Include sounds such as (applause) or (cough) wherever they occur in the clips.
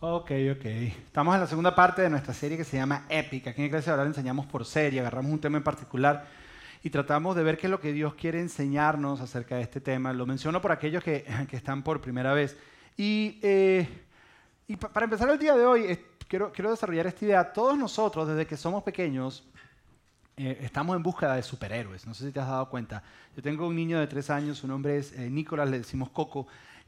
Ok, ok. Estamos en la segunda parte de nuestra serie que se llama Épica. Aquí en Iglesia ahora le enseñamos por serie, agarramos un tema en particular y tratamos de ver qué es lo que Dios quiere enseñarnos acerca de este tema. Lo menciono por aquellos que, (laughs) están por primera vez. Y, eh, para empezar el día de hoy, quiero, quiero desarrollar esta idea. Todos nosotros, desde que somos pequeños, eh, estamos en búsqueda de superhéroes. No sé si te has dado cuenta. Yo tengo un niño de tres años, su nombre es eh, Nicolás, le decimos Coco.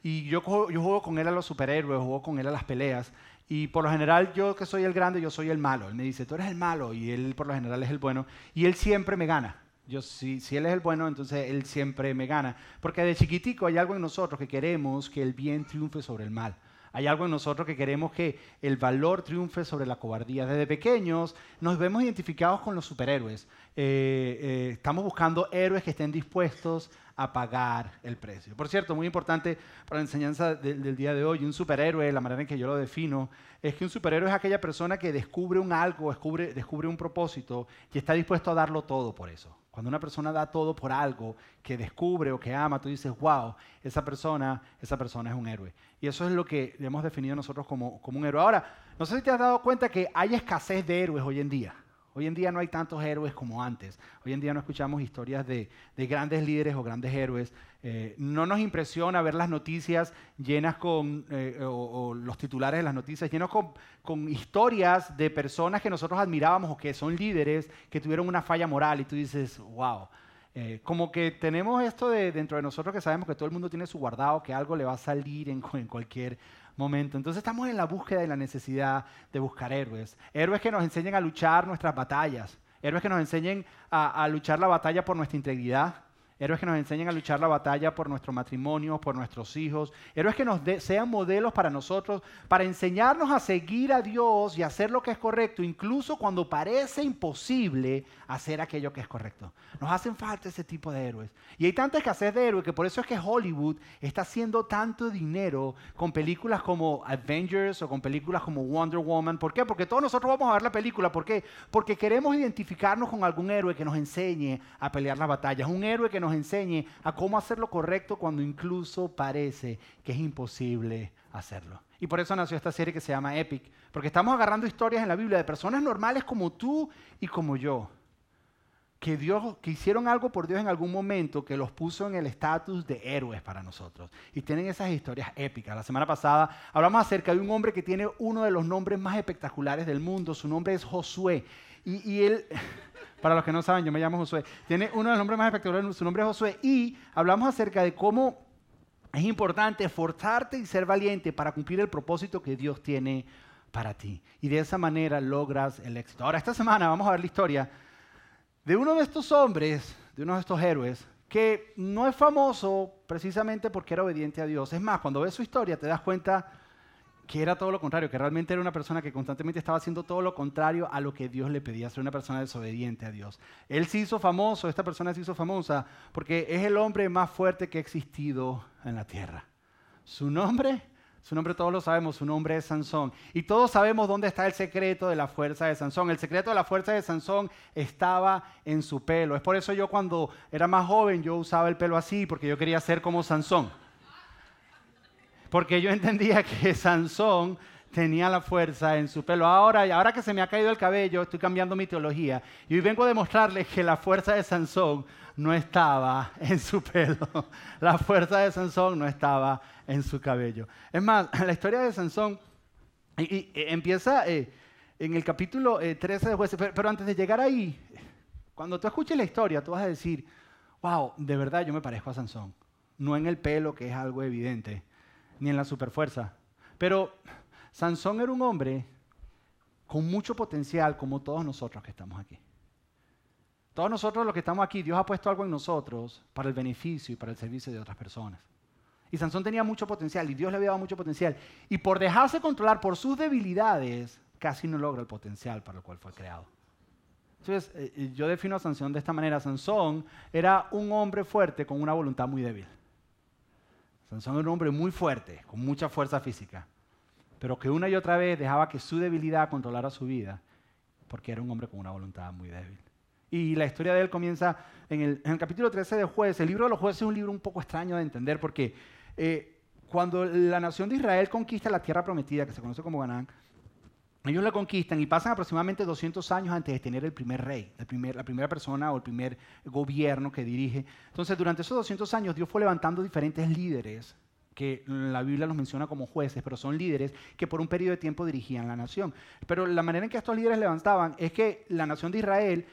Y yo, yo juego con él a los superhéroes, juego con él a las peleas. Y por lo general, yo que soy el grande, yo soy el malo. Él me dice, tú eres el malo. Y él por lo general es el bueno. Y él siempre me gana. Yo, si, si él es el bueno, entonces él siempre me gana. Porque de chiquitico hay algo en nosotros que queremos que el bien triunfe sobre el mal. Hay algo en nosotros que queremos que el valor triunfe sobre la cobardía. Desde pequeños nos vemos identificados con los superhéroes. Eh, eh, estamos buscando héroes que estén dispuestos a pagar el precio. Por cierto, muy importante para la enseñanza del día de hoy, un superhéroe, la manera en que yo lo defino, es que un superhéroe es aquella persona que descubre un algo, descubre, descubre un propósito y está dispuesto a darlo todo por eso. Cuando una persona da todo por algo que descubre o que ama, tú dices, wow, esa persona, esa persona es un héroe. Y eso es lo que hemos definido nosotros como, como un héroe. Ahora, no sé si te has dado cuenta que hay escasez de héroes hoy en día. Hoy en día no hay tantos héroes como antes. Hoy en día no escuchamos historias de, grandes líderes o grandes héroes. Eh, no nos impresiona ver las noticias llenas con, eh, o, los titulares de las noticias llenos con, historias de personas que nosotros admirábamos o que son líderes que tuvieron una falla moral y tú dices, wow. Eh, como que tenemos esto de, dentro de nosotros que sabemos que todo el mundo tiene su guardado, que algo le va a salir en, en cualquier momento. Entonces estamos en la búsqueda y la necesidad de buscar héroes. Héroes que nos enseñen a luchar nuestras batallas. Héroes que nos enseñen a, a luchar la batalla por nuestra integridad, héroes que nos enseñen a luchar la batalla por nuestro matrimonio, por nuestros hijos, héroes que nos sean modelos para nosotros, para enseñarnos a seguir a Dios y hacer lo que es correcto, incluso cuando parece imposible hacer aquello que es correcto. Nos hacen falta ese tipo de héroes. Y hay tanta escasez de héroes que por eso es que Hollywood está haciendo tanto dinero con películas como Avengers o con películas como Wonder Woman. ¿Por qué? Porque todos nosotros vamos a ver la película. ¿Por qué? Porque queremos identificarnos con algún héroe que nos enseñe a pelear las batallas. Un héroe que nos enseñe a cómo hacer lo correcto cuando incluso parece que es imposible hacerlo. Y por eso nació esta serie que se llama Epic, porque estamos agarrando historias en la Biblia de personas normales como tú y como yo, que, Dios, que hicieron algo por Dios en algún momento que los puso en el estatus de héroes para nosotros. Y tienen esas historias épicas. La semana pasada hablamos acerca de un hombre que tiene uno de los nombres más espectaculares del mundo. Su nombre es Josué. Y, y él, (laughs) para los que no saben, yo me llamo Josué. Tiene uno de los nombres más espectaculares, su nombre es Josué. Y hablamos acerca de cómo es importante esforzarte y ser valiente para cumplir el propósito que Dios tiene para ti. Y de esa manera logras el éxito. Ahora, esta semana vamos a ver la historia de uno de estos hombres, de uno de estos héroes, que no es famoso precisamente porque era obediente a Dios. Es más, cuando ves su historia te das cuenta que era todo lo contrario, que realmente era una persona que constantemente estaba haciendo todo lo contrario a lo que Dios le pedía, ser una persona desobediente a Dios. Él se hizo famoso, esta persona se hizo famosa, porque es el hombre más fuerte que ha existido en la tierra. Su nombre, su nombre todos lo sabemos, su nombre es Sansón. Y todos sabemos dónde está el secreto de la fuerza de Sansón. El secreto de la fuerza de Sansón estaba en su pelo. Es por eso yo cuando era más joven yo usaba el pelo así, porque yo quería ser como Sansón. Porque yo entendía que (laughs) Sansón tenía la fuerza en su pelo. Ahora, ahora que se me ha caído el cabello, estoy cambiando mi teología. Y hoy vengo a demostrarles que la fuerza de Sansón no estaba (laughs) en su pelo. La fuerza de Sansón no estaba en su cabello. Es más, (laughs) la historia de Sansón y, empieza eh, en el capítulo 13 eh, de jueces. pero antes de llegar ahí, cuando tú escuches la historia, tú vas a decir, wow, de verdad yo me parezco a Sansón. No en el pelo, que es algo evidente, ni en la superfuerza. Pero Sansón era un hombre con mucho potencial, como todos nosotros que estamos aquí. Todos nosotros los que estamos aquí, Dios ha puesto algo en nosotros para el beneficio y para el servicio de otras personas. Y Sansón tenía mucho potencial y Dios le había dado mucho potencial. Y por dejarse controlar por sus debilidades, casi no logra el potencial para el cual fue creado. Entonces, eh, eh, yo defino a Sansón de esta manera. Sansón era un hombre fuerte con una voluntad muy débil. Sansón era un hombre muy fuerte, con mucha fuerza física, pero que una y otra vez dejaba que su debilidad controlara su vida, porque era un hombre con una voluntad muy débil. Y la historia de él comienza en el, capítulo 13 de Jueces. El libro de los jueces es un libro un poco extraño de entender porque eh, cuando la nación de Israel conquista la tierra prometida, que se conoce como Canaán, ellos la conquistan y pasan aproximadamente 200 años antes de tener el primer rey, la primera persona o el primer gobierno que dirige. Entonces, durante esos 200 años, Dios fue levantando diferentes líderes que la Biblia los menciona como jueces, pero son líderes que por un periodo de tiempo dirigían la nación. Pero la manera en que estos líderes levantaban es que la nación de Israel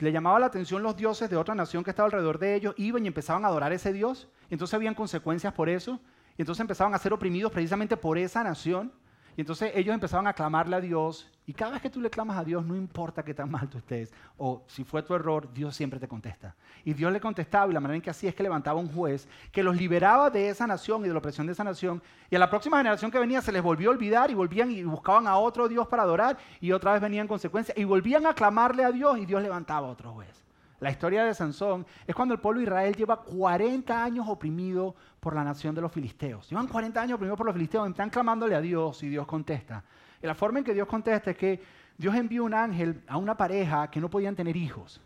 le llamaba la atención los dioses de otra nación que estaba alrededor de ellos, iban y empezaban a adorar a ese dios, entonces habían consecuencias por eso, y entonces empezaban a ser oprimidos precisamente por esa nación. Y entonces ellos empezaban a clamarle a Dios. Y cada vez que tú le clamas a Dios, no importa qué tan mal tú estés o si fue tu error, Dios siempre te contesta. Y Dios le contestaba y la manera en que hacía es que levantaba un juez que los liberaba de esa nación y de la opresión de esa nación. Y a la próxima generación que venía se les volvió a olvidar y volvían y buscaban a otro Dios para adorar y otra vez venían consecuencias y volvían a clamarle a Dios y Dios levantaba a otro juez. La historia de Sansón es cuando el pueblo de Israel lleva 40 años oprimido por la nación de los filisteos. Llevan 40 años oprimidos por los filisteos, están clamándole a Dios y Dios contesta. Y la forma en que Dios contesta es que Dios envió un ángel a una pareja que no podían tener hijos.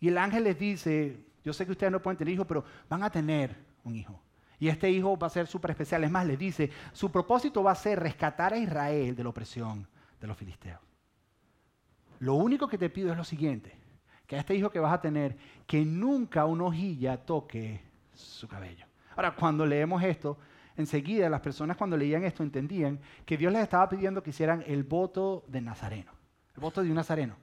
Y el ángel les dice, yo sé que ustedes no pueden tener hijos, pero van a tener un hijo. Y este hijo va a ser súper especial. Es más, les dice, su propósito va a ser rescatar a Israel de la opresión de los filisteos. Lo único que te pido es lo siguiente este hijo que vas a tener, que nunca una hojilla toque su cabello. Ahora, cuando leemos esto, enseguida las personas cuando leían esto entendían que Dios les estaba pidiendo que hicieran el voto de Nazareno, el voto de un Nazareno,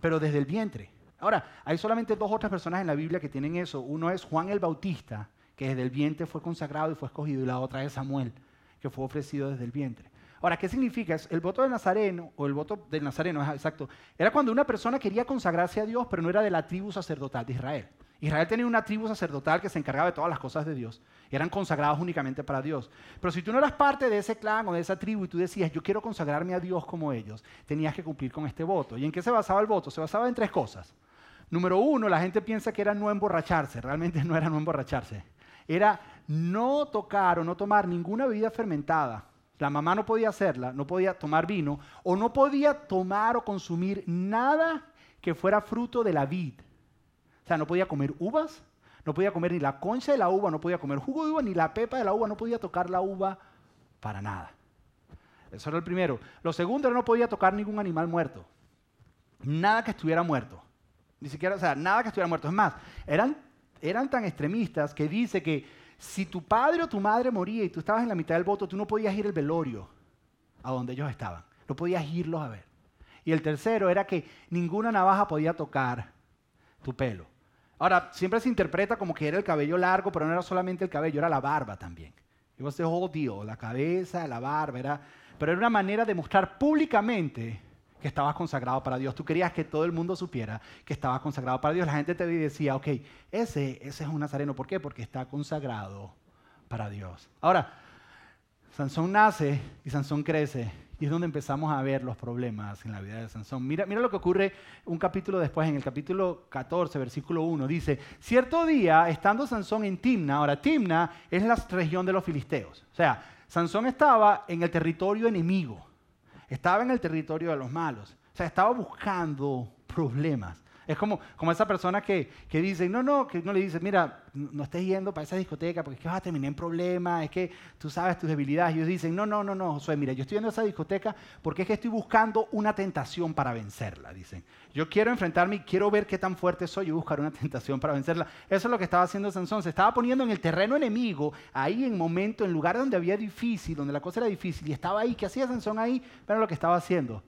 pero desde el vientre. Ahora, hay solamente dos otras personas en la Biblia que tienen eso. Uno es Juan el Bautista, que desde el vientre fue consagrado y fue escogido, y la otra es Samuel, que fue ofrecido desde el vientre. Ahora, ¿qué significa? El voto de Nazareno, o el voto del Nazareno, exacto, era cuando una persona quería consagrarse a Dios, pero no era de la tribu sacerdotal de Israel. Israel tenía una tribu sacerdotal que se encargaba de todas las cosas de Dios. Eran consagrados únicamente para Dios. Pero si tú no eras parte de ese clan o de esa tribu y tú decías, yo quiero consagrarme a Dios como ellos, tenías que cumplir con este voto. ¿Y en qué se basaba el voto? Se basaba en tres cosas. Número uno, la gente piensa que era no emborracharse. Realmente no era no emborracharse. Era no tocar o no tomar ninguna bebida fermentada la mamá no podía hacerla, no podía tomar vino o no podía tomar o consumir nada que fuera fruto de la vid. O sea, no podía comer uvas, no podía comer ni la concha de la uva, no podía comer jugo de uva, ni la pepa de la uva, no podía tocar la uva para nada. Eso era el primero. Lo segundo era no podía tocar ningún animal muerto. Nada que estuviera muerto. Ni siquiera, o sea, nada que estuviera muerto. Es más, eran, eran tan extremistas que dice que si tu padre o tu madre moría y tú estabas en la mitad del voto, tú no podías ir al velorio a donde ellos estaban. No podías irlos a ver. Y el tercero era que ninguna navaja podía tocar tu pelo. Ahora, siempre se interpreta como que era el cabello largo, pero no era solamente el cabello, era la barba también. It was the whole deal, la cabeza, la barba, era, pero era una manera de mostrar públicamente que estabas consagrado para Dios. Tú querías que todo el mundo supiera que estabas consagrado para Dios. La gente te decía, ok, ese, ese es un nazareno. ¿Por qué? Porque está consagrado para Dios. Ahora, Sansón nace y Sansón crece. Y es donde empezamos a ver los problemas en la vida de Sansón. Mira, mira lo que ocurre un capítulo después, en el capítulo 14, versículo 1. Dice, cierto día, estando Sansón en Timna, ahora Timna es la región de los filisteos. O sea, Sansón estaba en el territorio enemigo estaba en el territorio de los malos. O sea, estaba buscando problemas. Es como, como esa persona que, que dice, no, no, que no le dice, mira, no estés yendo para esa discoteca porque es que vas a terminar en problemas, es que tú sabes tus debilidades. Y ellos dicen, no, no, no, no, Josué, mira, yo estoy yendo a esa discoteca porque es que estoy buscando una tentación para vencerla, dicen. Yo quiero enfrentarme y quiero ver qué tan fuerte soy y buscar una (laughs) tentación para vencerla. Eso es lo que estaba haciendo Sansón. Se estaba poniendo en el terreno enemigo, ahí en momento, en lugar donde había difícil, donde la cosa era difícil, y estaba ahí. ¿Qué hacía Sansón ahí? Pero lo que estaba haciendo.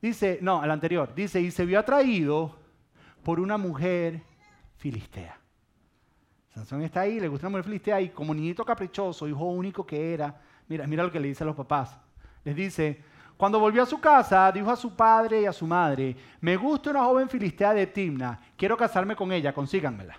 Dice, no, al anterior, dice, y se vio atraído por una mujer filistea. Sansón está ahí, le gusta una mujer filistea y como niñito caprichoso, hijo único que era, mira, mira lo que le dice a los papás. Les dice, cuando volvió a su casa, dijo a su padre y a su madre, me gusta una joven filistea de Timna, quiero casarme con ella, consíganmela.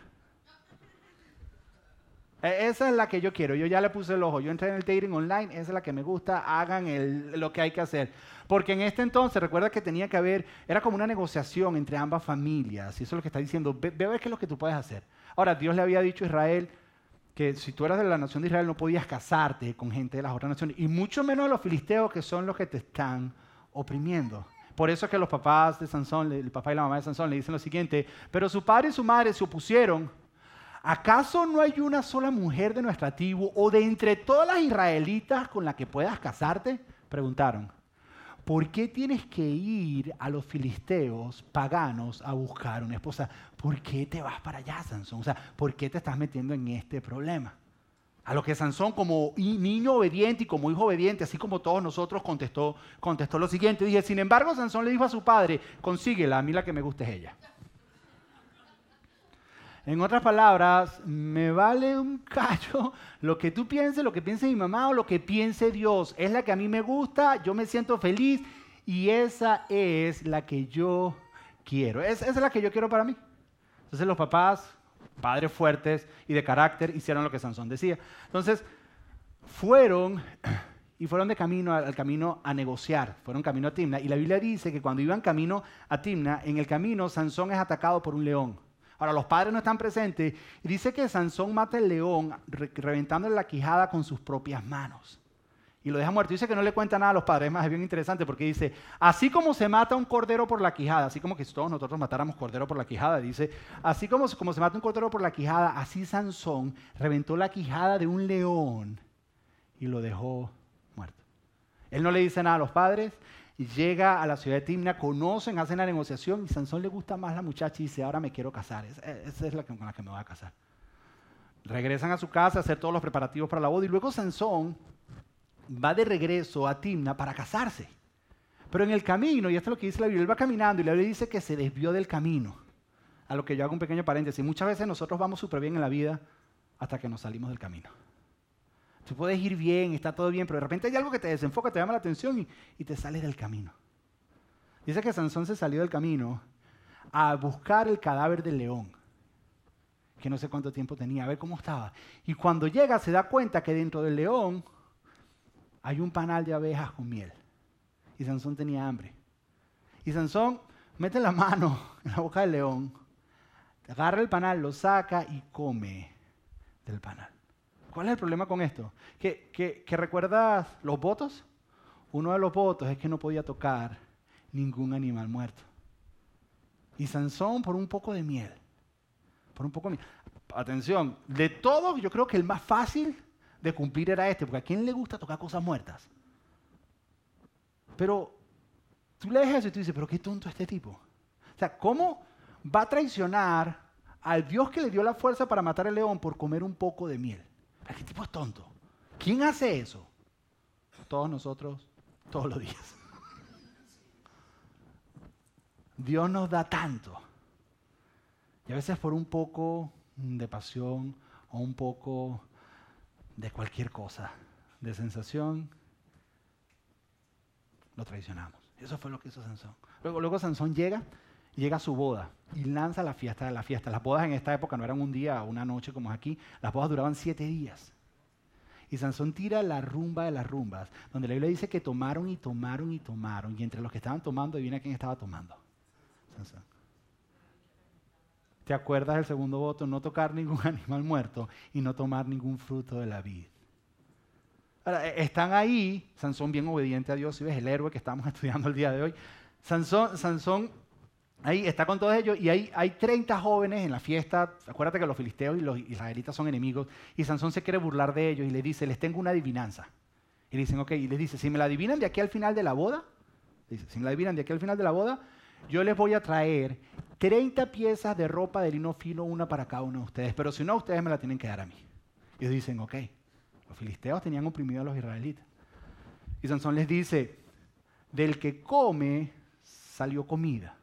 E, esa es la que yo quiero. Yo ya le puse el ojo. Yo entré en el dating online. Esa es la que me gusta. Hagan lo que hay que hacer. Porque en este entonces, recuerda que tenía que haber, era como una negociación entre ambas familias. Y eso es lo que está diciendo. Ve, ve a ver qué es lo que tú puedes hacer. Ahora, Dios le había dicho a Israel que si tú eras de la nación de Israel no podías casarte con gente de las otras naciones. Y mucho menos los filisteos que son los que te están oprimiendo. Por eso es que los papás de Sansón, el papá y la mamá de Sansón le dicen lo siguiente. Pero su padre y su madre se opusieron ¿acaso no hay una sola mujer de nuestra tribu o de entre todas las israelitas con la que puedas casarte? Preguntaron. ¿Por qué tienes que ir a los filisteos paganos a buscar una esposa? ¿Por qué te vas para allá, Sansón? O sea, ¿por qué te estás metiendo en este problema? A lo que Sansón, como niño obediente y como hijo obediente, así como todos nosotros, contestó, contestó lo siguiente. Dije, sin embargo, Sansón le dijo a su padre, consíguela, a mí la que me gusta es ella. En otras palabras, me vale un (laughs) callo lo que tú pienses, lo que piense mi mamá o lo que piense Dios. Es la que a mí me gusta, yo me siento feliz y esa es la que yo quiero. esa es la que yo quiero para mí. Entonces los papás padres fuertes y de carácter, hicieron lo que Sansón decía. Entonces, fueron (clears throat) y fueron de camino al, camino a negociar, fueron camino a Timna. Y la Biblia dice que cuando iban camino a Timna, en el camino Sansón es atacado por un león. Ahora, los padres no están presentes y dice que Sansón mata al león reventándole la quijada con sus propias manos y lo deja muerto. Dice que no le cuenta nada a los padres, es más, es bien interesante porque dice, así como se mata un cordero por la quijada, así como que si todos nosotros matáramos cordero por la quijada, dice, así como, como se mata un cordero por la quijada, así Sansón reventó la quijada de un león y lo dejó muerto. Él no le dice nada a los padres, llega a la ciudad de Timna, conocen, hacen la negociación y Sansón le gusta más la muchacha y dice, ahora me quiero casar, esa es la con la que me voy a casar. Regresan a su casa a hacer todos los preparativos para la boda y luego Sansón va de regreso a Timna para casarse. Pero en el camino, y esto es lo que dice la Biblia, él va caminando y la Biblia dice que se desvió del camino. A lo que yo hago un pequeño paréntesis. Muchas veces nosotros vamos súper bien en la vida hasta que nos salimos del camino. Tú puedes ir bien, está todo bien, pero de repente hay algo que te desenfoca, te llama la atención y, te sales del camino. Dice que Sansón se salió del camino a buscar el cadáver del león, que no sé cuánto tiempo tenía, a ver cómo estaba. Y cuando llega se da cuenta que dentro del león hay un panal de abejas con miel. Y Sansón tenía hambre. Y Sansón mete la mano (laughs) en la boca del león, agarra el panal, lo saca y come del panal. ¿Cuál es el problema con esto? ¿Que, que, recuerdas los votos? Uno de los votos es que no podía tocar ningún animal muerto. Y Sansón por un poco de miel. Por un poco de miel. Atención, de todos yo creo que el más fácil de cumplir era este, porque a quién le gusta tocar cosas muertas. Pero tú lees eso y tú dices, pero qué tonto este tipo. O sea, ¿cómo va a traicionar al Dios que le dio la fuerza para matar al león por comer un poco de miel? ¿Qué tipo es tonto? ¿Quién hace eso? Todos nosotros, todos los días. (laughs) Dios nos da tanto. Y a veces por un poco de pasión o un poco de cualquier cosa, de sensación, lo traicionamos. Eso fue lo que hizo Sansón. Luego, luego Sansón llega, llega a su boda y lanza la fiesta de la fiesta. Las bodas en esta época no eran un día o una noche como es aquí, las bodas duraban siete días. Y Sansón tira la rumba de las rumbas, donde la Biblia dice que tomaron y tomaron y tomaron. Y entre los que estaban tomando, adivina quién estaba tomando. Sansón. ¿Te acuerdas del segundo voto? No tocar ningún (laughs) animal muerto y no tomar ningún fruto de la vid. Ahora, e, están ahí, Sansón bien obediente a Dios, y ves el héroe que estamos (laughs) estudiando el día de hoy. Sansón, Sansón ahí está con todos ellos y hay, hay 30 jóvenes en la fiesta. Acuérdate que los filisteos y los israelitas son enemigos y Sansón se quiere burlar de ellos y le dice, les tengo una adivinanza. Y dicen, ok, y les dice, si me la adivinan de aquí al final de la boda, dice, si me la adivinan de aquí al final de la boda, yo les voy a traer 30 piezas de ropa de lino fino, una para cada uno de ustedes, pero si no, ustedes me la tienen que dar a mí. Y dicen, ok, los filisteos tenían oprimido a los israelitas. Y Sansón les dice, del que come salió comida,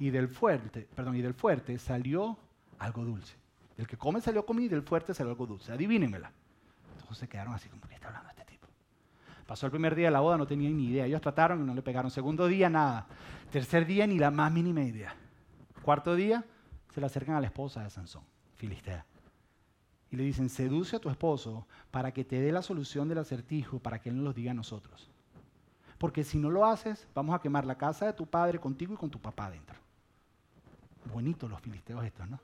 y del fuerte, perdón, y del fuerte salió algo dulce. Del que come salió comida y del fuerte salió algo dulce. Adivínenmela. Entonces se quedaron así como, ¿qué está hablando este tipo? Pasó el primer día de la boda, no tenían ni idea. Ellos trataron y no le pegaron. Segundo día, nada. Tercer día, ni la más mínima idea. Cuarto día, se le acercan a la esposa de Sansón, Filistea. Y le dicen, seduce a tu esposo para que te dé la solución del acertijo, para que él nos lo diga a nosotros. Porque si no lo haces, vamos a quemar la casa de tu padre contigo y con tu papá dentro. Bonitos los filisteos estos, ¿no?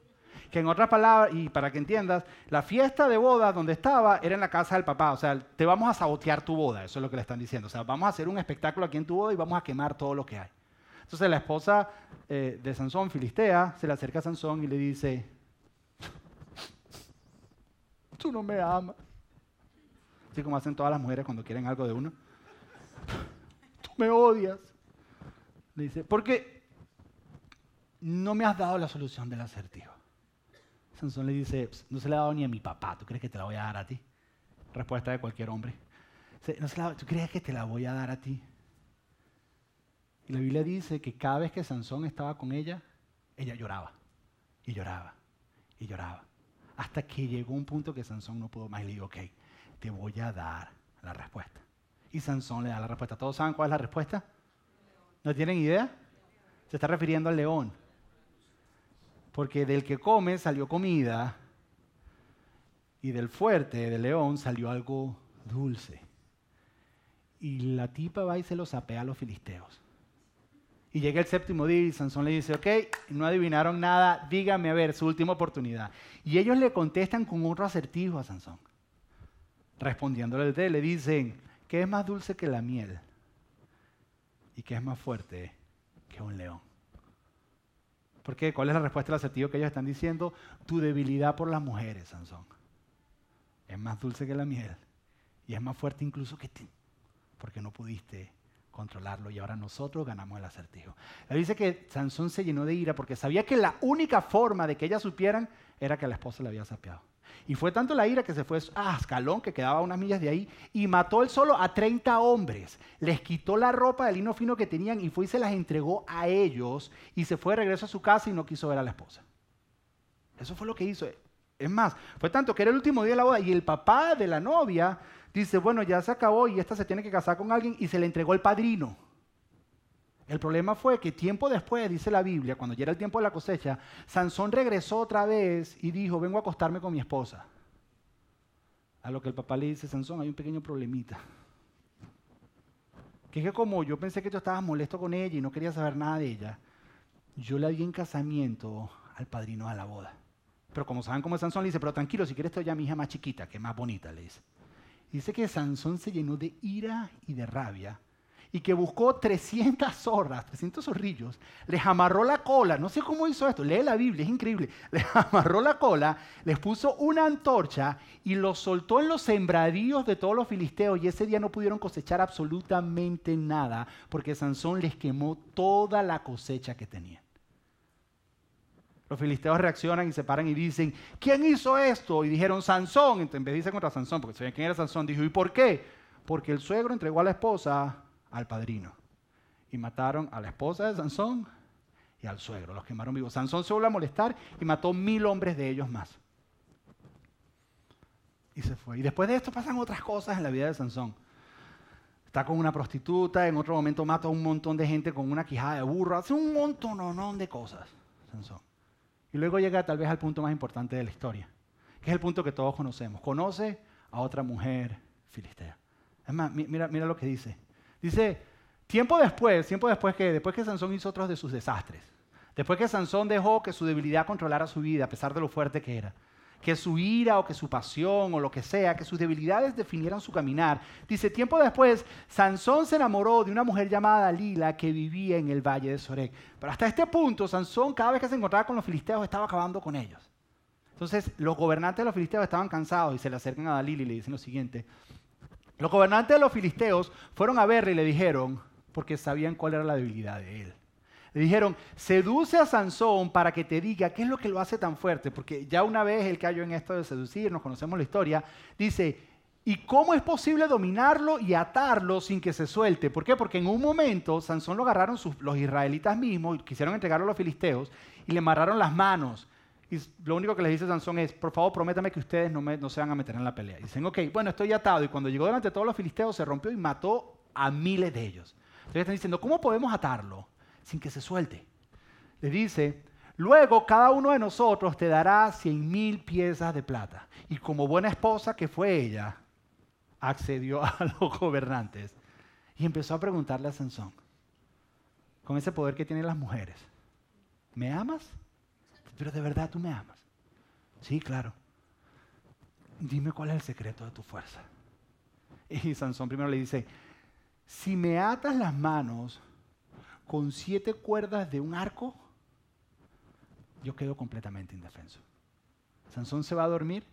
Que en otras palabras, y para que entiendas, la fiesta de boda donde estaba era en la casa del papá. O sea, te vamos a sabotear tu boda, eso es lo que le están diciendo. O sea, vamos a hacer un espectáculo aquí en tu boda y vamos a quemar todo lo que hay. Entonces la esposa eh, de Sansón, Filistea, se le acerca a Sansón y le dice, tú no me amas. Así como hacen todas las mujeres cuando quieren algo de uno. Tú me odias. Le dice, porque no me has dado la solución del acertijo. Sansón le dice, no se la ha dado ni a mi papá, ¿tú crees que te la voy a dar a ti? Respuesta de cualquier hombre. No ¿Tú crees que te la voy a dar a ti? Y la Biblia dice que cada vez que Sansón estaba con ella, ella lloraba y lloraba y lloraba. Hasta que llegó un punto que Sansón no pudo más y le dijo, ok, te voy a dar la respuesta. Y Sansón le da la respuesta. ¿Todos saben cuál es la respuesta? ¿No tienen idea? Se está refiriendo al león. Porque del que come salió comida y del fuerte, del león, salió algo dulce. Y la tipa va y se lo sapea a los filisteos. Y llega el séptimo día y Sansón le dice, ok, no adivinaron nada, dígame a ver, su última oportunidad. Y ellos le contestan con otro acertijo a Sansón. Respondiéndole le dicen, ¿qué es más dulce que la miel? ¿Y qué es más fuerte que un león? ¿Por qué? ¿Cuál es la respuesta al acertijo que ellos están diciendo? Tu debilidad por las mujeres, Sansón. Es más dulce que la miel. Y es más fuerte incluso que tú. Porque no pudiste controlarlo y ahora nosotros ganamos el acertijo. Él dice que Sansón se llenó de ira porque sabía que la única forma de que ellas supieran era que la esposa le había sapeado. Y fue tanto la ira que se fue a Ascalón, que quedaba unas millas de ahí, y mató él solo a 30 hombres. Les quitó la ropa de lino fino que tenían y fue y se las entregó a ellos y se fue de regreso a su casa y no quiso ver a la esposa. Eso fue lo que hizo. Es más, fue tanto que era el último día de la boda y el papá de la novia dice, bueno, ya se acabó y esta se tiene que casar con alguien y se le entregó el padrino. El problema fue que tiempo después, dice la Biblia, cuando ya era el tiempo de la cosecha, Sansón regresó otra vez y dijo, vengo a acostarme con mi esposa. A lo que el papá le dice, Sansón, hay un pequeño problemita. Que es que como yo pensé que tú estabas molesto con ella y no quería saber nada de ella, yo le di en casamiento al padrino de la boda. Pero como saben cómo es Sansón, le dice, pero tranquilo, si quieres te doy a mi hija más chiquita, que más bonita, le dice. Dice que Sansón se llenó de ira y de rabia y que buscó 300 zorras, 300 zorrillos, les amarró la cola, no sé cómo hizo esto, lee la Biblia, es increíble, (laughs) les amarró la cola, les puso una antorcha y los soltó en los sembradíos de todos los filisteos y ese día no pudieron cosechar absolutamente nada porque Sansón les quemó toda la cosecha que tenían. Los filisteos reaccionan y se paran y dicen, ¿quién hizo esto? Y dijeron, Sansón. en vez de decir contra Sansón, porque sabían quién era Sansón, dijo, ¿y por qué? Porque el suegro entregó a la esposa al padrino. Y mataron a la esposa de Sansón y al suegro. Los quemaron vivos. Sansón se volvió a molestar y mató mil hombres de ellos más. Y se fue. Y después de esto pasan otras cosas en la vida de Sansón. Está con una prostituta, en otro momento mata a un montón de gente con una quijada de burro, hace un montón de cosas, Sansón. Y luego llega tal vez al punto más importante de la historia, que es el punto que todos conocemos. Conoce a otra mujer filistea. Es más, mira, mira lo que dice. Dice, tiempo después, tiempo después que, después que Sansón hizo otros de sus desastres, después que Sansón dejó que su debilidad controlara su vida, a pesar de lo fuerte que era, que su ira o que su pasión o lo que sea, que sus debilidades definieran su caminar. Dice, tiempo después, Sansón se enamoró de una mujer llamada Lila que vivía en el valle de Sorek. Pero hasta este punto, Sansón cada vez que se encontraba con los filisteos estaba acabando con ellos. Entonces, los gobernantes de los filisteos estaban cansados y se le acercan a Dalila y le dicen lo siguiente. Los gobernantes de los filisteos fueron a verle y le dijeron, porque sabían cuál era la debilidad de él. Le dijeron, seduce a Sansón para que te diga qué es lo que lo hace tan fuerte, porque ya una vez él cayó en esto de seducir, nos conocemos la historia, dice, ¿y cómo es posible dominarlo y atarlo sin que se suelte? ¿Por qué? Porque en un momento Sansón lo agarraron los israelitas mismos, quisieron entregarlo a los filisteos y le amarraron las manos. Y lo único que les dice Sansón es, por favor, prométame que ustedes no, no se van a meter en la pelea. Y dicen, ok, bueno, estoy atado. Y cuando llegó delante de todos los filisteos, se rompió y mató a miles de ellos. Entonces están diciendo, ¿cómo podemos atarlo? sin que se suelte. Le dice, luego cada uno de nosotros te dará cien mil piezas de plata. Y como buena esposa que fue ella, accedió (laughs) a los gobernantes y empezó a preguntarle a Sansón, con ese poder que tienen las mujeres, ¿me amas? Pero de verdad tú me amas. Sí, claro. Dime cuál es el secreto de tu fuerza. (laughs) Y Sansón primero le dice, si me atas las manos con siete cuerdas de un arco, yo quedo completamente indefenso. Sansón se va a dormir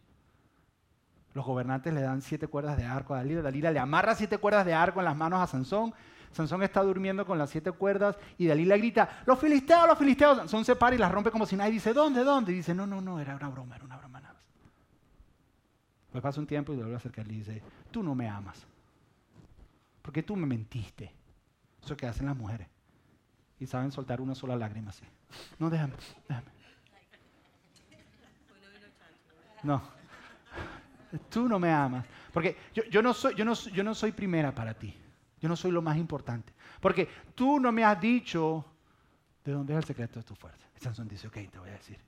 Los gobernantes le dan siete cuerdas de arco a Dalila. Dalila le amarra siete cuerdas de arco en las manos a Sansón. Sansón está durmiendo con las siete cuerdas y Dalila grita, los filisteos, los filisteos. Sansón se para y las rompe como si nadie dice, ¿dónde, dónde? Y dice, no, no, no, era una broma, era una broma nada más. Pues pasa un tiempo y vuelve a acercarle y dice, tú no me amas. Porque tú me mentiste. Eso que hacen las mujeres. Y saben soltar una sola lágrima así. No, déjame, déjame. No. Tú no me amas. Porque yo no soy primera para ti. Yo no soy lo más importante. Porque tú no me has dicho de dónde es el secreto de tu fuerza. Y Sansón dice, ok, te voy a decir.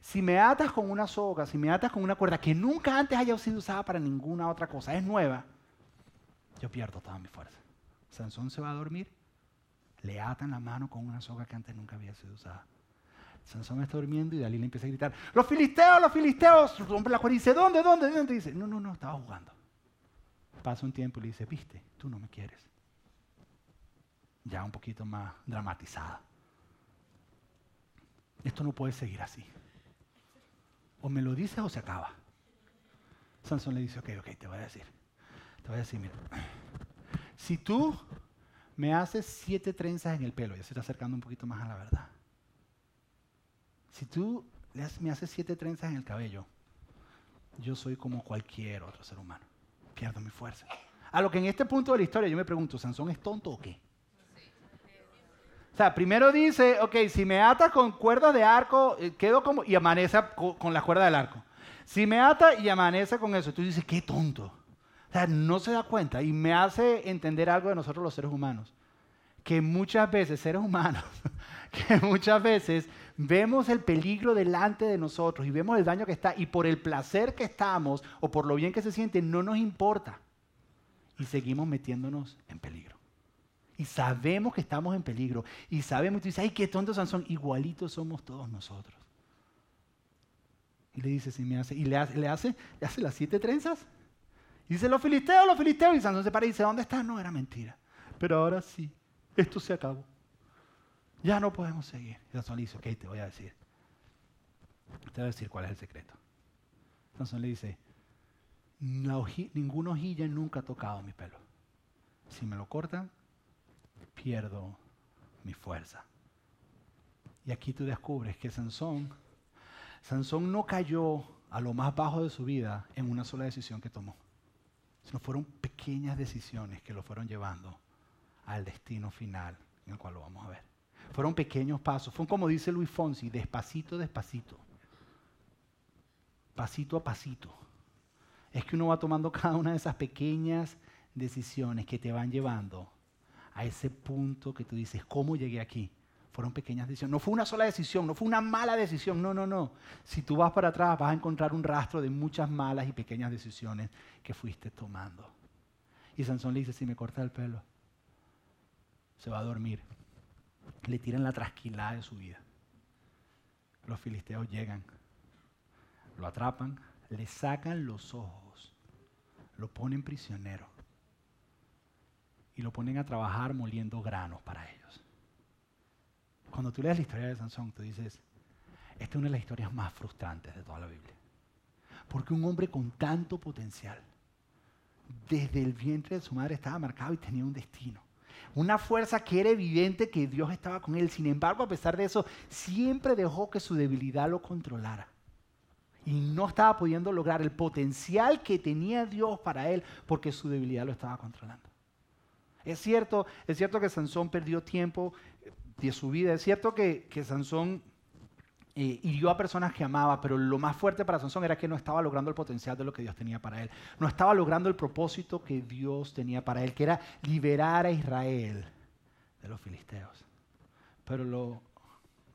Si me atas con una soga, si me atas con una cuerda que nunca antes haya sido usada para ninguna otra cosa, es nueva, yo pierdo toda mi fuerza. Sansón se va a dormir, le atan la mano con una soga que antes nunca había sido usada. Sansón está durmiendo y Dalila empieza a gritar, los filisteos, los filisteos. Rompe la cuerda y dice, ¿dónde, dónde, dónde? Dice, no, no, no, estaba jugando. Pasa un tiempo y le dice, viste, tú no me quieres. Ya un poquito más dramatizada. Esto no puede seguir así. O me lo dices o se acaba. Sansón le dice, ok, ok, te voy a decir. Te voy a decir, mira, (clears throat) si tú me haces siete trenzas en el pelo, ya se está acercando un poquito más a la verdad. Si tú me haces siete trenzas en el cabello, yo soy como cualquier otro ser humano. Pierdo mi fuerza. A lo que en este punto de la historia yo me pregunto, ¿Sansón es tonto o qué? O sea, primero dice, ok, si me atas con cuerdas de arco, eh, quedo como, y amanece con, la cuerda del arco. Si me ata y amanece con eso, tú dices, qué tonto. O sea, no se da cuenta y me hace entender algo de nosotros los seres humanos. Que muchas veces, seres humanos, que muchas veces vemos el peligro delante de nosotros y vemos el daño que está y por el placer que estamos o por lo bien que se siente no nos importa y seguimos metiéndonos en peligro. Y sabemos que estamos en peligro y sabemos, y tú dices, ay, qué tonto Sansón, igualitos somos todos nosotros. Y le dice, si me hace, y le hace, le hace, le hace las siete trenzas. Y dice, los filisteos, los filisteos. Y Sansón se para y dice, ¿dónde está? No, era mentira. Pero ahora sí, esto se acabó. Ya no podemos seguir. Sansón le dice, ok, te voy a decir. Te voy a decir cuál es el secreto. Sansón le dice, ninguna hojilla nunca ha tocado mi pelo. Si me lo cortan, pierdo mi fuerza. Y aquí tú descubres que Sansón, Sansón no cayó a lo más bajo de su vida en una sola decisión que tomó, sino fueron pequeñas decisiones que lo fueron llevando al destino final en el cual lo vamos a ver. Fueron pequeños pasos. Fue como dice Luis Fonsi, despacito, despacito. Pasito a pasito. Es que uno va tomando (laughs) cada una de esas pequeñas decisiones que te van llevando a ese punto que tú dices, ¿cómo llegué aquí? Fueron pequeñas decisiones. No fue una sola decisión, no fue una mala decisión. No, no, no. Si tú vas para atrás vas a encontrar un rastro de muchas malas y pequeñas decisiones que fuiste tomando. Y Sansón le dice, si me corta el pelo, se va a dormir le tiran la trasquilada de su vida. Los filisteos llegan, lo atrapan, le sacan los ojos, lo ponen prisionero y lo ponen a trabajar moliendo granos para ellos. Cuando tú lees la historia de Sansón, tú dices, esta es una de las historias más frustrantes de toda la Biblia. Porque un hombre con tanto potencial, desde el vientre de su madre estaba marcado y tenía un destino. Una fuerza que era evidente que Dios estaba con él. Sin embargo, a pesar de eso, siempre dejó que su debilidad lo controlara. Y no estaba pudiendo lograr el potencial que tenía Dios para él porque su debilidad lo estaba controlando. Es cierto, es cierto que Sansón perdió tiempo de su vida. Es cierto que, que Sansón eh, hirió a personas que amaba, pero lo más fuerte para Sansón era que no estaba logrando el potencial de lo que Dios tenía para él. No estaba logrando el propósito que Dios tenía para él, que era liberar a Israel de los filisteos. Pero lo,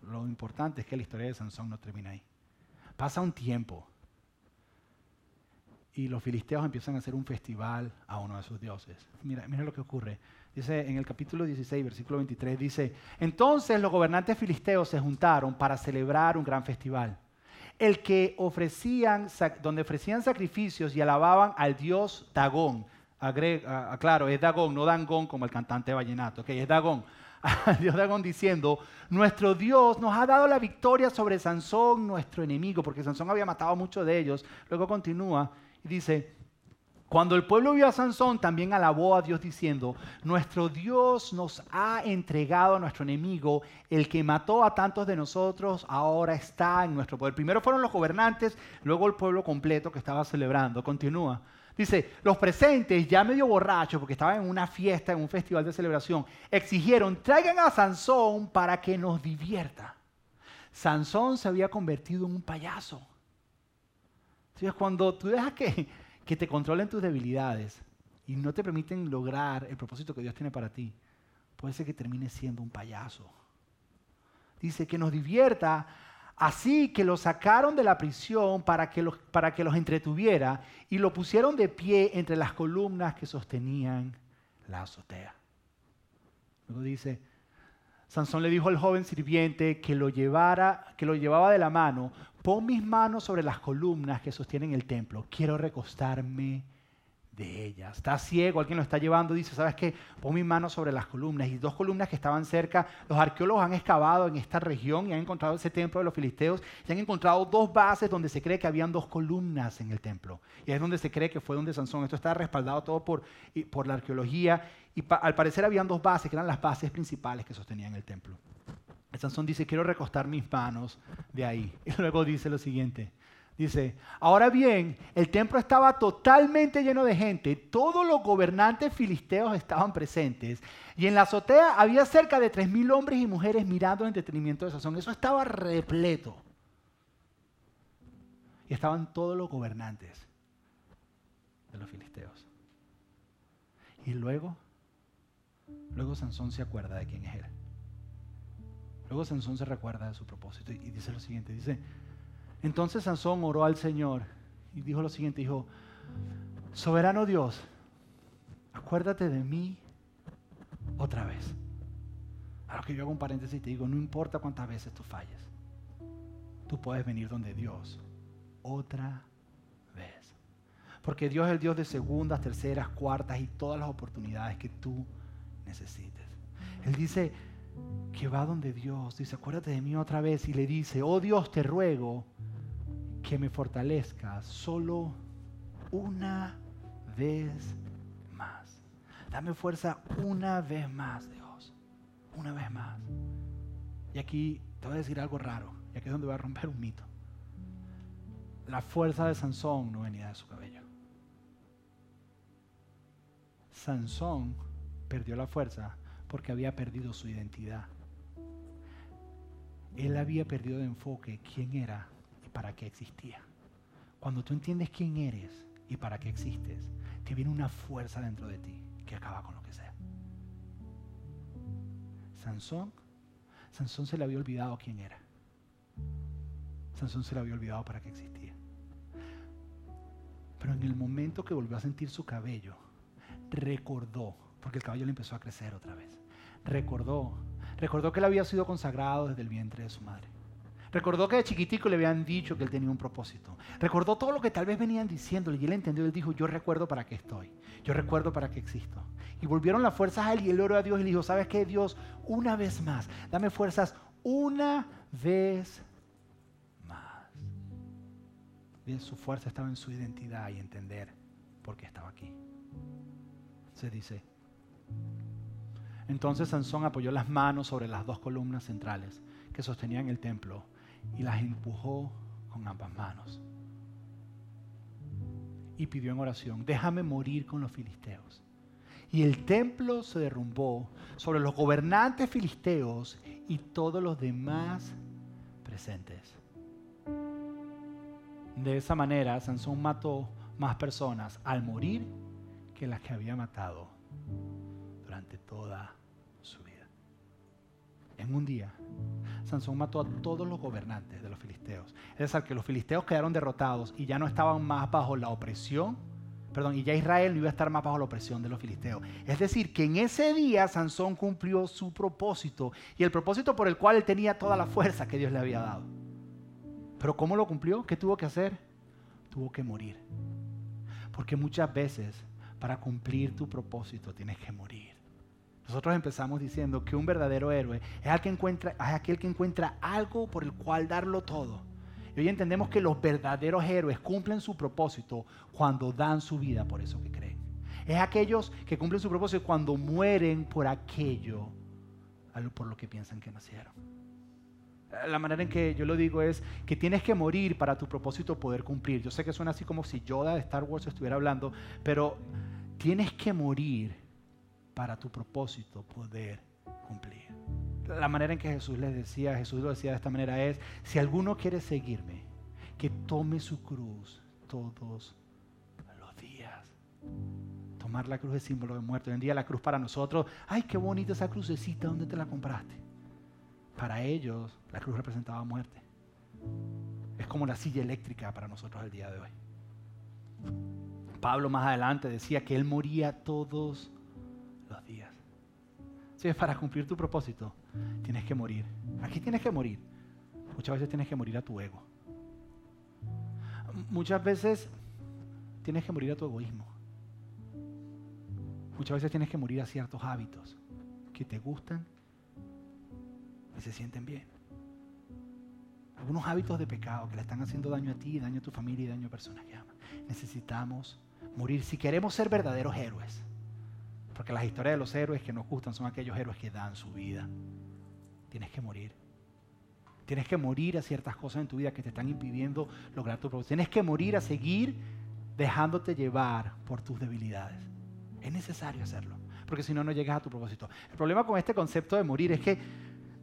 lo importante es que la historia de Sansón no termina ahí. Pasa un tiempo y los filisteos empiezan a hacer un festival a uno de sus dioses. Mira, mira lo que ocurre. Dice en el capítulo 16, versículo 23, dice, entonces los gobernantes filisteos se juntaron para celebrar un gran festival, el que ofrecían, donde ofrecían sacrificios y alababan al dios Dagón. claro, es Dagón, no Dangón como el cantante vallenato, okay, es Dagón. (laughs) Dios Dagón diciendo, nuestro Dios nos ha dado la victoria sobre Sansón, nuestro enemigo, porque Sansón había matado a muchos de ellos. Luego continúa dice, cuando el pueblo vio a Sansón, también alabó a Dios diciendo, nuestro Dios nos ha entregado a nuestro enemigo, el que mató a tantos de nosotros, ahora está en nuestro poder. Primero fueron los gobernantes, luego el pueblo completo que estaba celebrando. Continúa. Dice, los presentes, ya medio borrachos, porque estaban en una fiesta, en un festival de celebración, exigieron, traigan a Sansón para que nos divierta. Sansón se había convertido en un payaso. Entonces, cuando tú dejas que que te controlen tus debilidades y no te permiten lograr el propósito que Dios tiene para ti, puede ser que termine siendo un payaso. Dice que nos divierta, así que lo sacaron de la prisión para que los, para que los entretuviera y lo pusieron de pie entre las columnas que sostenían la azotea. Luego dice, Sansón le dijo al joven sirviente que lo llevara, que lo llevaba de la mano, pon mis manos sobre las columnas que sostienen el templo. Quiero recostarme de ellas. Está ciego, alguien lo está llevando, dice, ¿sabes qué? Pon mis manos sobre las columnas. Y dos columnas que estaban cerca, los arqueólogos han excavado en esta región y han encontrado ese templo de los filisteos y han encontrado dos bases donde se cree que habían dos columnas en el templo. Y es donde se cree que fue donde Sansón. Esto está respaldado todo por, por la arqueología. Y al parecer habían dos bases, que eran las bases principales que sostenían el templo. Sansón dice, quiero recostar mis manos de ahí. (laughs) Y luego dice lo siguiente. Dice, ahora bien, el templo estaba totalmente lleno de gente, todos los gobernantes filisteos estaban presentes y en la azotea había cerca de 3.000 hombres y mujeres mirando el entretenimiento de Sansón. Eso estaba repleto. Y estaban todos los gobernantes de los filisteos. Y luego, luego Sansón se acuerda de quién es él. Luego Sansón se recuerda de su propósito y, dice lo siguiente, dice, entonces Sansón oró al Señor y dijo lo siguiente, dijo, soberano Dios, acuérdate de mí otra vez. A lo que yo hago un paréntesis y te digo, no importa cuántas veces tú falles, tú puedes venir donde Dios otra vez. Porque Dios es el Dios de segundas, terceras, cuartas y todas las oportunidades que tú necesites. Él dice, que va donde Dios, dice, acuérdate de mí otra vez y le dice, oh Dios, te ruego que me fortalezcas solo una vez más. Dame fuerza una vez más, Dios. Una vez más. Y aquí te voy a decir algo raro, y aquí es donde voy a romper un mito. La fuerza de Sansón no venía de su cabello. Sansón perdió la fuerza porque había perdido su identidad. Él había perdido de enfoque quién era y para qué existía. Cuando tú entiendes quién eres y para qué existes, te viene una fuerza dentro de ti que acaba con lo que sea. Sansón, Sansón se le había olvidado quién era. Sansón se le había olvidado para qué existía. Pero en el momento que volvió a sentir su cabello, recordó porque el caballo le empezó a crecer otra vez. Recordó, recordó que él había sido consagrado desde el vientre de su madre. Recordó que de chiquitico le habían dicho que él tenía un propósito. Recordó todo lo que tal vez venían diciéndole y él entendió. Él dijo, yo recuerdo para qué estoy. Yo recuerdo para qué existo. Y volvieron las fuerzas a él y él oró a Dios y le dijo, ¿sabes qué, Dios? Una vez más, dame fuerzas una vez más. Bien, su fuerza estaba en su identidad y entender por qué estaba aquí. Se dice, entonces Sansón apoyó las manos sobre las dos columnas centrales que sostenían el templo y las empujó con ambas manos. Y pidió en oración, déjame morir con los filisteos. Y el templo se derrumbó sobre los gobernantes filisteos y todos los demás presentes. De esa manera, Sansón mató más personas al morir que las que había matado durante toda su vida. En un día, Sansón mató a todos los gobernantes de los filisteos. Es decir, que los filisteos quedaron derrotados y ya no estaban más bajo la opresión, perdón, y ya Israel no iba a estar más bajo la opresión de los filisteos. Es decir, que en ese día Sansón cumplió su propósito y el propósito por el cual él tenía toda la fuerza que Dios le había dado. Pero ¿cómo lo cumplió? ¿Qué tuvo que hacer? Tuvo que morir. Porque muchas veces para cumplir tu propósito tienes que morir. Nosotros empezamos diciendo que un verdadero héroe es aquel, que encuentra, algo por el cual darlo todo. Y hoy entendemos que los verdaderos héroes cumplen su propósito cuando dan su vida por eso que creen. Es aquellos que cumplen su propósito cuando mueren por aquello por lo que piensan que nacieron. La manera en que yo lo digo es que tienes que morir para tu propósito poder cumplir. Yo sé que suena así como si Yoda de Star Wars estuviera hablando, pero tienes que morir para tu propósito poder cumplir. La manera en que Jesús les decía, Jesús lo decía de esta manera es, si alguno quiere seguirme, que tome su cruz todos los días. Tomar la cruz es símbolo de muerte. Hoy en día la cruz para nosotros, ay, qué bonita esa crucecita, ¿dónde te la compraste? Para ellos la cruz representaba muerte. Es como la silla eléctrica para nosotros el día de hoy. Pablo más adelante decía que él moría todos los días. Si es para cumplir tu propósito, tienes que morir. Aquí tienes que morir. Muchas veces tienes que morir a tu ego. Muchas veces tienes que morir a tu egoísmo. Muchas veces tienes que morir a ciertos hábitos que te gustan y se sienten bien. Algunos hábitos de pecado que le están haciendo daño a ti, daño a tu familia y daño a personas que aman. Necesitamos morir si queremos ser verdaderos héroes. Porque las historias de los héroes que nos gustan son aquellos héroes que dan su vida. Tienes que morir. Tienes que morir a ciertas cosas en tu vida que te están impidiendo lograr tu propósito. Tienes que morir a seguir dejándote llevar por tus debilidades. Es necesario hacerlo, porque si no, no llegas a tu propósito. El problema con este concepto de morir es que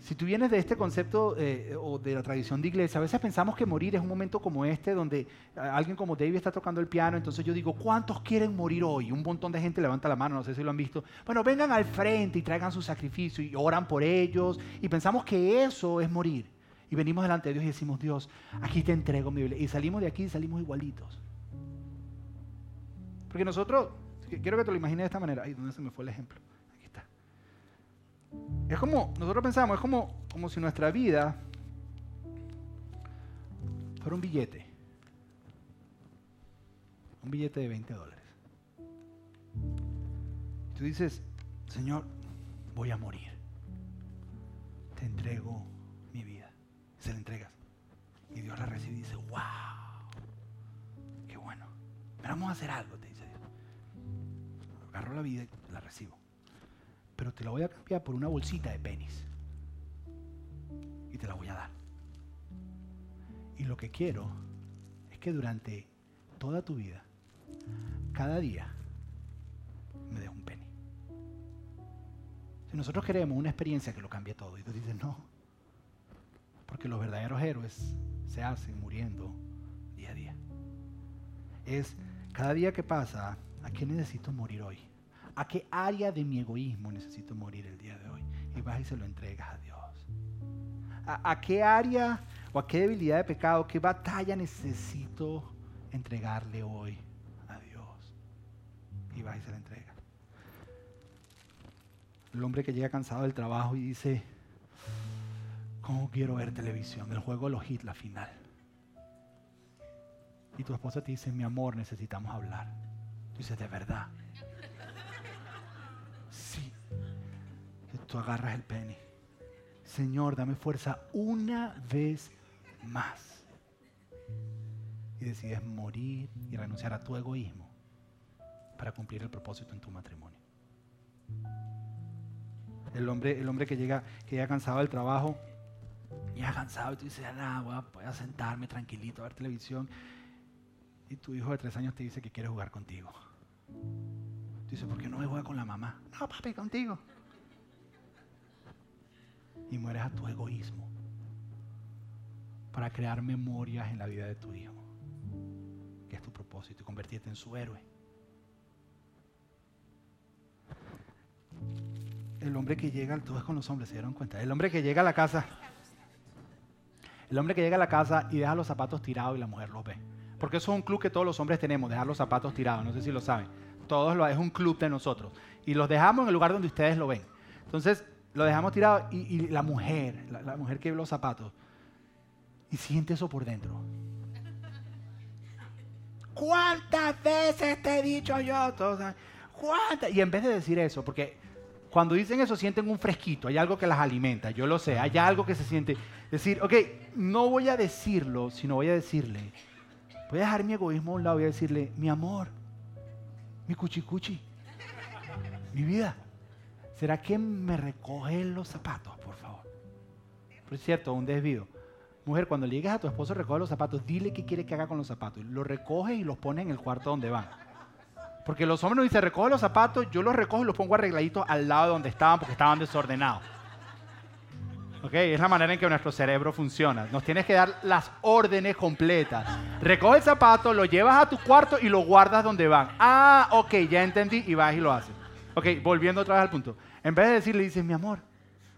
si tú vienes de este concepto eh, o de la tradición de iglesia, a veces pensamos que morir es un momento como este, donde eh, alguien como David está tocando el piano, entonces yo digo, ¿cuántos quieren morir hoy? Un montón de gente levanta la mano, no sé si lo han visto. Bueno, vengan al frente y traigan su sacrificio y oran por ellos y pensamos que eso es morir. Y venimos delante de Dios y decimos, Dios, aquí te entrego mi Biblia. Y salimos de aquí y salimos igualitos. Porque nosotros, quiero que te lo imagines de esta manera. Ay, ¿dónde se me fue el ejemplo? Es como, nosotros pensamos, es como, como si nuestra vida fuera un billete. Un billete de 20 dólares. Tú dices, Señor, voy a morir. Te entrego mi vida. Se la entregas. Y Dios la recibe y dice, wow, qué bueno. Pero vamos a hacer algo, te dice Dios. Agarro la vida y la recibo pero te la voy a cambiar por una bolsita de penis. Y te la voy a dar. Y lo que quiero es que durante toda tu vida, cada día, me des un penny. Si nosotros queremos una experiencia que lo cambie todo, y tú dices, no, porque los verdaderos héroes se hacen muriendo día a día. Es cada día que pasa, ¿a qué necesito morir hoy? ¿A qué área de mi egoísmo necesito morir el día de hoy? Y vas y se lo entregas a Dios. ¿A, qué área o a qué debilidad de pecado, qué batalla necesito entregarle hoy a Dios? Y vas y se lo entregas. El hombre que llega cansado del trabajo y dice, ¿cómo quiero ver televisión? El juego los hits, la final. Y tu esposa te dice, mi amor, necesitamos hablar. Tú dices, de verdad. Tú agarras el pene. Señor, dame fuerza una vez más. Y decides morir y renunciar a tu egoísmo para cumplir el propósito en tu matrimonio. El hombre, el hombre que llega, que ya cansado del trabajo, ya cansado, y tú dices, nada, voy a, sentarme tranquilito a ver televisión. Y tu hijo de tres años te dice que quiere jugar contigo. Tú dices, ¿por qué no me juega con la mamá? No, papi, contigo y mueres a tu egoísmo para crear memorias en la vida de tu hijo, que es tu propósito, y convertirte en su héroe. El hombre que llega, todo es con los hombres, se dieron cuenta. El hombre que llega a la casa, el hombre que llega a la casa y deja los zapatos tirados y la mujer los ve. Porque eso es un club que todos los hombres tenemos, dejar los zapatos tirados, no sé si lo saben. Todos lo es un club de nosotros. Y los dejamos en el lugar donde ustedes lo ven. Entonces, lo dejamos tirado y, la mujer, la, mujer que ve los zapatos, y siente eso por dentro. ¿Cuántas veces te he dicho yo? ¿Cuántas? Y en vez de decir eso, porque cuando dicen eso sienten un fresquito, hay algo que las alimenta, yo lo sé, hay algo que se siente. Decir, ok, no voy a decirlo, sino voy a decirle, voy a dejar mi egoísmo a un lado, voy a decirle, mi amor, mi cuchicuchi, mi vida, ¿será que me recoge los zapatos, por favor? Por cierto, un desvío. Mujer, cuando le llegues a tu esposo, recoge los zapatos, dile qué quiere que haga con los zapatos. Los recoge y los pone en el cuarto donde van. Porque los hombres nos dicen, recoge los zapatos, yo los recojo y los pongo arregladitos al lado de donde estaban porque estaban desordenados. ¿Ok? Es la manera en que nuestro cerebro funciona. Nos tienes que dar las órdenes completas. Recoge el zapato, lo llevas a tu cuarto y lo guardas donde van. Ah, ok, ya entendí y vas y lo haces. Ok, volviendo otra vez al punto. En vez de decirle, dices, mi amor,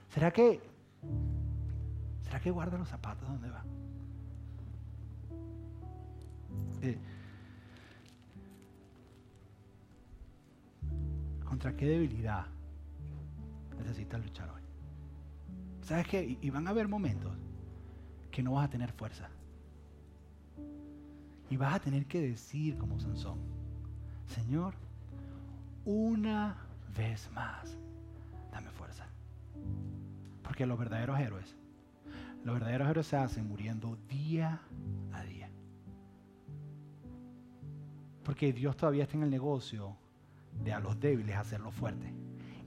¿será que ¿Será que guarda los zapatos donde va? Eh, ¿Contra qué debilidad necesitas luchar hoy? ¿Sabes qué? Y van a haber momentos que no vas a tener fuerza. Y vas a tener que decir como Sansón, Señor, una vez más, dame fuerza. Porque los verdaderos héroes los verdaderos héroes se hacen muriendo día a día. Porque Dios todavía está en el negocio de a los débiles hacerlos fuertes.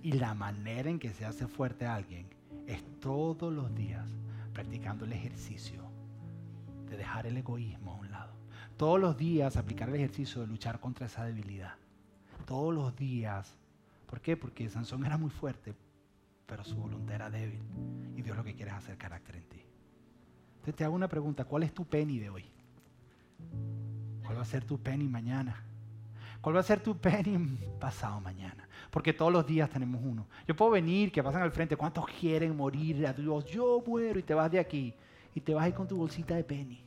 Y la manera en que se hace fuerte a alguien es todos los días practicando el ejercicio de dejar el egoísmo a un lado. Todos los días aplicar el ejercicio de luchar contra esa debilidad. Todos los días. ¿Por qué? Porque Sansón era muy fuerte, pero su voluntad era débil. Y Dios lo que quiere es hacer carácter en ti. Entonces te hago una pregunta, ¿cuál es tu penny de hoy? ¿Cuál va a ser tu penny mañana? ¿Cuál va a ser tu penny pasado mañana? Porque todos los días tenemos uno. Yo puedo venir, que pasan al frente, ¿cuántos quieren morir a Dios? Yo muero y te vas de aquí. Y te vas a ir con tu bolsita de penny.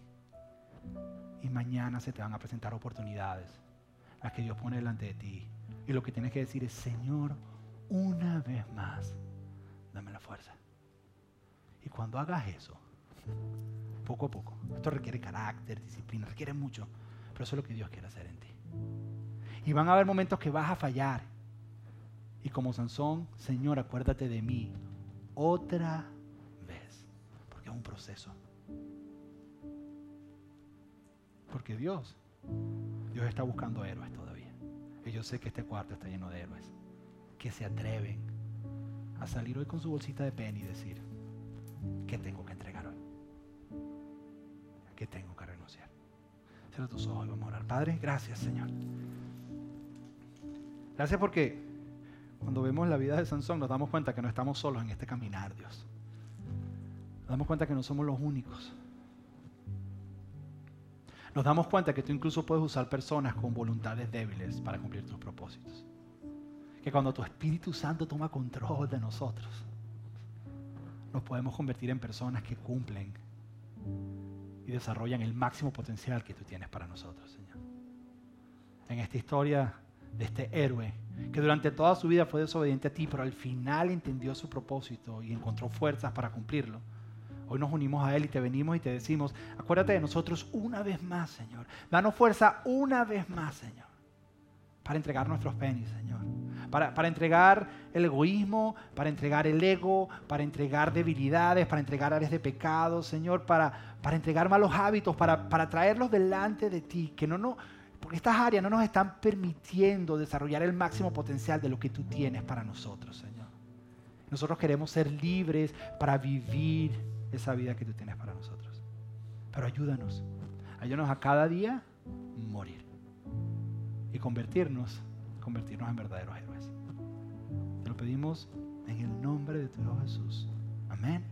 Y mañana se te van a presentar oportunidades, las que Dios pone delante de ti. Y lo que tienes que decir es, Señor, una vez más, dame la fuerza. Y cuando hagas eso, poco a poco. Esto requiere carácter, disciplina, requiere mucho. Pero eso es lo que Dios quiere hacer en ti. Y van a haber momentos que vas a fallar. Y como Sansón, Señor, acuérdate de mí otra vez. Porque es un proceso. Porque Dios, Dios está buscando héroes todavía. Y yo sé que este cuarto está lleno de héroes. Que se atreven a salir hoy con su bolsita de pen y decir, ¿qué tengo que entregar hoy? que tengo que renunciar. Cierra tus ojos y vamos a orar. Padre, gracias Señor. Gracias porque cuando vemos la vida de Sansón nos damos cuenta que no estamos solos en este caminar, Dios. Nos damos cuenta que no somos los únicos. Nos damos cuenta que tú incluso puedes usar personas con voluntades débiles para cumplir tus propósitos. Que cuando tu Espíritu Santo toma control de nosotros, nos podemos convertir en personas que cumplen y desarrollan el máximo potencial que tú tienes para nosotros, Señor. En esta historia de este héroe que durante toda su vida fue desobediente a ti, pero al final entendió su propósito y encontró fuerzas para cumplirlo. Hoy nos unimos a Él y te venimos y te decimos, acuérdate de nosotros una vez más, Señor. Danos fuerza una vez más, Señor, para entregar nuestros penis, Señor para, entregar el egoísmo, para entregar el ego, para entregar debilidades, para entregar áreas de pecado, Señor, para, para entregar malos hábitos, para, para traerlos delante de ti, que no, no, porque estas áreas no nos están permitiendo desarrollar el máximo potencial de lo que tú tienes para nosotros, Señor. Nosotros queremos ser libres para vivir esa vida que tú tienes para nosotros. Pero ayúdanos, ayúdanos a cada día morir y convertirnos, convertirnos en verdaderos héroes pedimos en el nombre de tu Hijo Jesús. Amén.